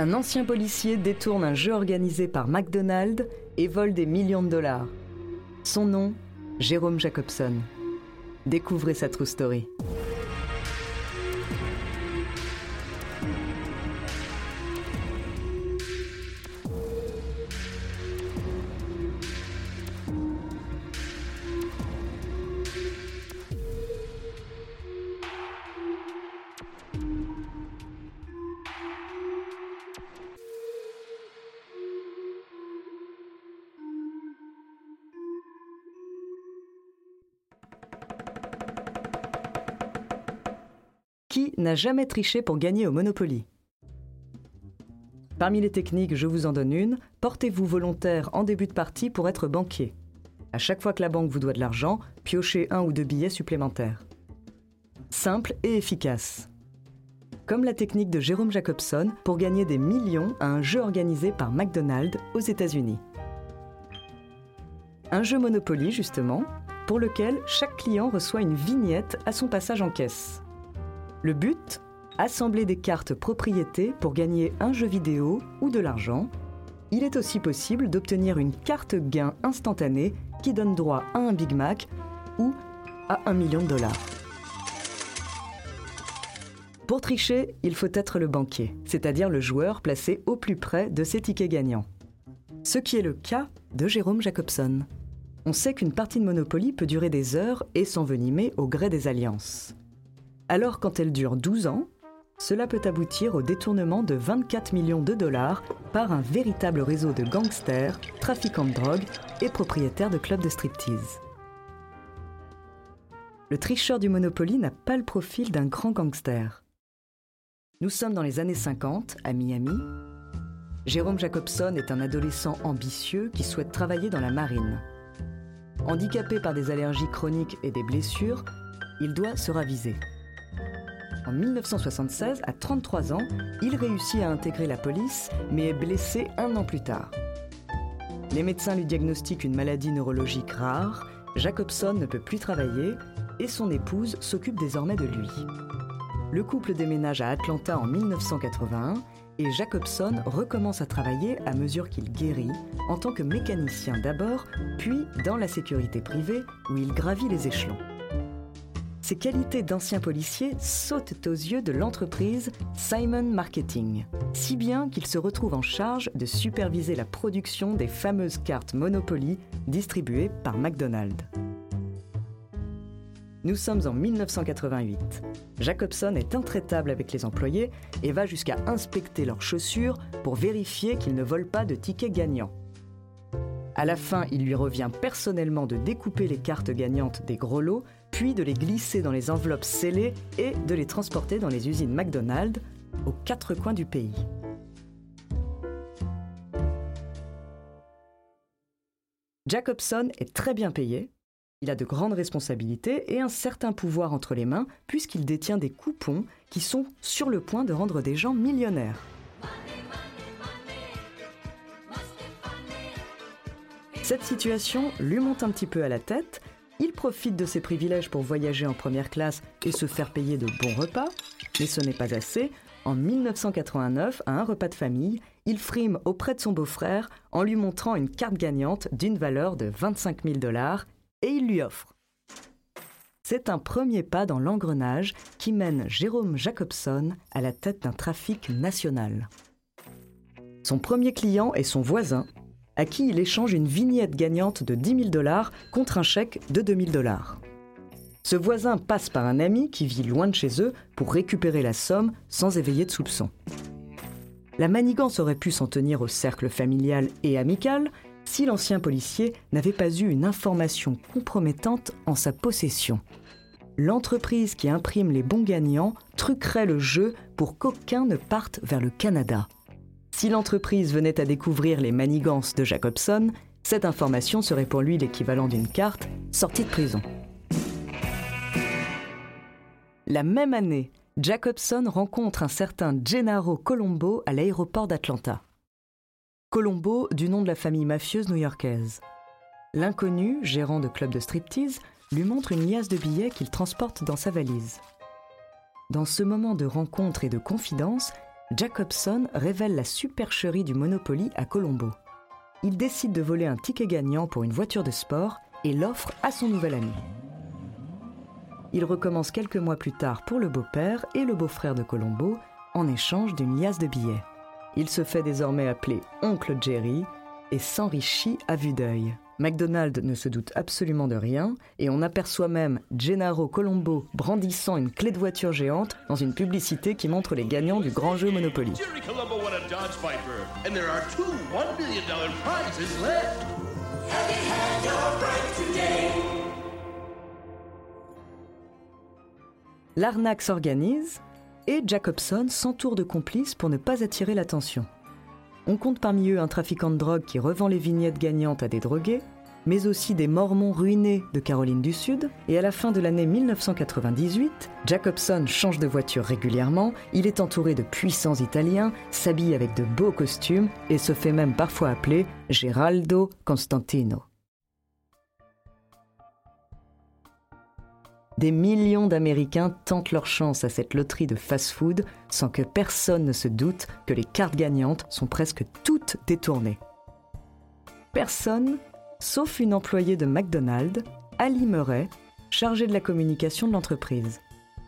Un ancien policier détourne un jeu organisé par McDonald's et vole des millions de dollars. Son nom, Jérôme Jacobson. Découvrez sa true story. N'a jamais triché pour gagner au Monopoly Parmi les techniques, je vous en donne une. Portez-vous volontaire en début de partie pour être banquier. À chaque fois que la banque vous doit de l'argent, piochez un ou deux billets supplémentaires. Simple et efficace. Comme la technique de Jérôme Jacobson pour gagner des millions à un jeu organisé par McDonald's aux États-Unis. Un jeu Monopoly, justement, pour lequel chaque client reçoit une vignette à son passage en caisse. Le but Assembler des cartes propriétés pour gagner un jeu vidéo ou de l'argent. Il est aussi possible d'obtenir une carte gain instantanée qui donne droit à un Big Mac ou à un million de dollars. Pour tricher, il faut être le banquier, c'est-à-dire le joueur placé au plus près de ses tickets gagnants. Ce qui est le cas de Jérôme Jacobson. On sait qu'une partie de Monopoly peut durer des heures et s'envenimer au gré des alliances. Alors quand elle dure 12 ans, cela peut aboutir au détournement de 24 millions de dollars par un véritable réseau de gangsters, trafiquants de drogue et propriétaires de clubs de striptease. Le tricheur du Monopoly n'a pas le profil d'un grand gangster. Nous sommes dans les années 50, à Miami. Jérôme Jacobson est un adolescent ambitieux qui souhaite travailler dans la marine. Handicapé par des allergies chroniques et des blessures, il doit se raviser. En 1976, à 33 ans, il réussit à intégrer la police, mais est blessé un an plus tard. Les médecins lui diagnostiquent une maladie neurologique rare, Jacobson ne peut plus travailler et son épouse s'occupe désormais de lui. Le couple déménage à Atlanta en 1981 et Jacobson recommence à travailler à mesure qu'il guérit, en tant que mécanicien d'abord, puis dans la sécurité privée où il gravit les échelons ses qualités d'ancien policier sautent aux yeux de l'entreprise Simon Marketing, si bien qu'il se retrouve en charge de superviser la production des fameuses cartes Monopoly distribuées par McDonald's. Nous sommes en 1988. Jacobson est intraitable avec les employés et va jusqu'à inspecter leurs chaussures pour vérifier qu'ils ne volent pas de tickets gagnants. À la fin, il lui revient personnellement de découper les cartes gagnantes des gros lots puis de les glisser dans les enveloppes scellées et de les transporter dans les usines McDonald's aux quatre coins du pays. Jacobson est très bien payé, il a de grandes responsabilités et un certain pouvoir entre les mains puisqu'il détient des coupons qui sont sur le point de rendre des gens millionnaires. Cette situation lui monte un petit peu à la tête il profite de ses privilèges pour voyager en première classe et se faire payer de bons repas, mais ce n'est pas assez. En 1989, à un repas de famille, il frime auprès de son beau-frère en lui montrant une carte gagnante d'une valeur de 25 000 dollars et il lui offre. C'est un premier pas dans l'engrenage qui mène Jérôme Jacobson à la tête d'un trafic national. Son premier client est son voisin, à qui il échange une vignette gagnante de 10 000 dollars contre un chèque de 2 000 dollars. Ce voisin passe par un ami qui vit loin de chez eux pour récupérer la somme sans éveiller de soupçons. La manigance aurait pu s'en tenir au cercle familial et amical si l'ancien policier n'avait pas eu une information compromettante en sa possession. L'entreprise qui imprime les bons gagnants truquerait le jeu pour qu'aucun ne parte vers le Canada. Si l'entreprise venait à découvrir les manigances de Jacobson, cette information serait pour lui l'équivalent d'une carte sortie de prison. La même année, Jacobson rencontre un certain Gennaro Colombo à l'aéroport d'Atlanta. Colombo, du nom de la famille mafieuse new-yorkaise. L'inconnu, gérant de club de striptease, lui montre une liasse de billets qu'il transporte dans sa valise. Dans ce moment de rencontre et de confidence, Jacobson révèle la supercherie du Monopoly à Colombo. Il décide de voler un ticket gagnant pour une voiture de sport et l'offre à son nouvel ami. Il recommence quelques mois plus tard pour le beau-père et le beau-frère de Colombo en échange d'une liasse de billets. Il se fait désormais appeler Oncle Jerry et s'enrichit à vue d'œil. McDonald ne se doute absolument de rien et on aperçoit même Gennaro Colombo brandissant une clé de voiture géante dans une publicité qui montre les gagnants du grand jeu Monopoly. L'arnaque s'organise et Jacobson s'entoure de complices pour ne pas attirer l'attention. On compte parmi eux un trafiquant de drogue qui revend les vignettes gagnantes à des drogués, mais aussi des mormons ruinés de Caroline du Sud. Et à la fin de l'année 1998, Jacobson change de voiture régulièrement, il est entouré de puissants Italiens, s'habille avec de beaux costumes et se fait même parfois appeler Geraldo Constantino. Des millions d'Américains tentent leur chance à cette loterie de fast-food sans que personne ne se doute que les cartes gagnantes sont presque toutes détournées. Personne, sauf une employée de McDonald's, Ali Murray, chargée de la communication de l'entreprise.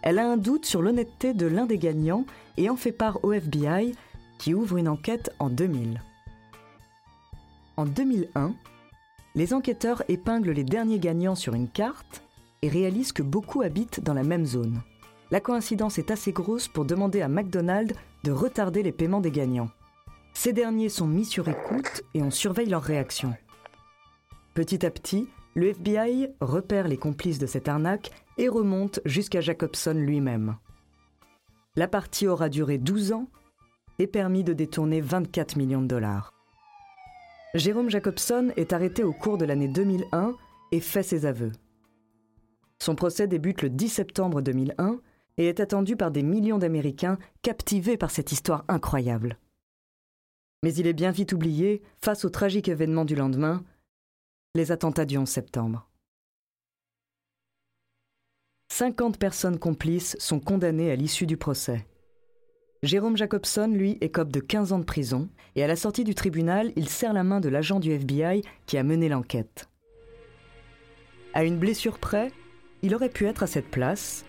Elle a un doute sur l'honnêteté de l'un des gagnants et en fait part au FBI qui ouvre une enquête en 2000. En 2001, les enquêteurs épinglent les derniers gagnants sur une carte et réalise que beaucoup habitent dans la même zone. La coïncidence est assez grosse pour demander à McDonald's de retarder les paiements des gagnants. Ces derniers sont mis sur écoute et on surveille leur réaction. Petit à petit, le FBI repère les complices de cette arnaque et remonte jusqu'à Jacobson lui-même. La partie aura duré 12 ans et permis de détourner 24 millions de dollars. Jérôme Jacobson est arrêté au cours de l'année 2001 et fait ses aveux. Son procès débute le 10 septembre 2001 et est attendu par des millions d'Américains captivés par cette histoire incroyable. Mais il est bien vite oublié face au tragique événement du lendemain, les attentats du 11 septembre. 50 personnes complices sont condamnées à l'issue du procès. Jérôme Jacobson, lui, écope de 15 ans de prison, et à la sortie du tribunal, il serre la main de l'agent du FBI qui a mené l'enquête. À une blessure près, il aurait pu être à cette place,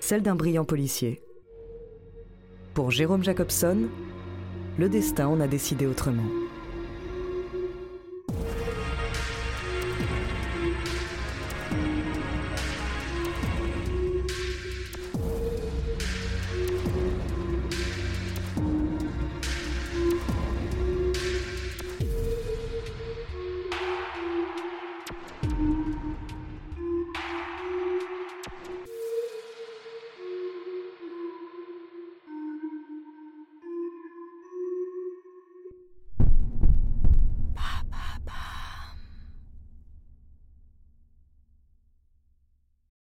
celle d'un brillant policier. Pour Jérôme Jacobson, le destin en a décidé autrement.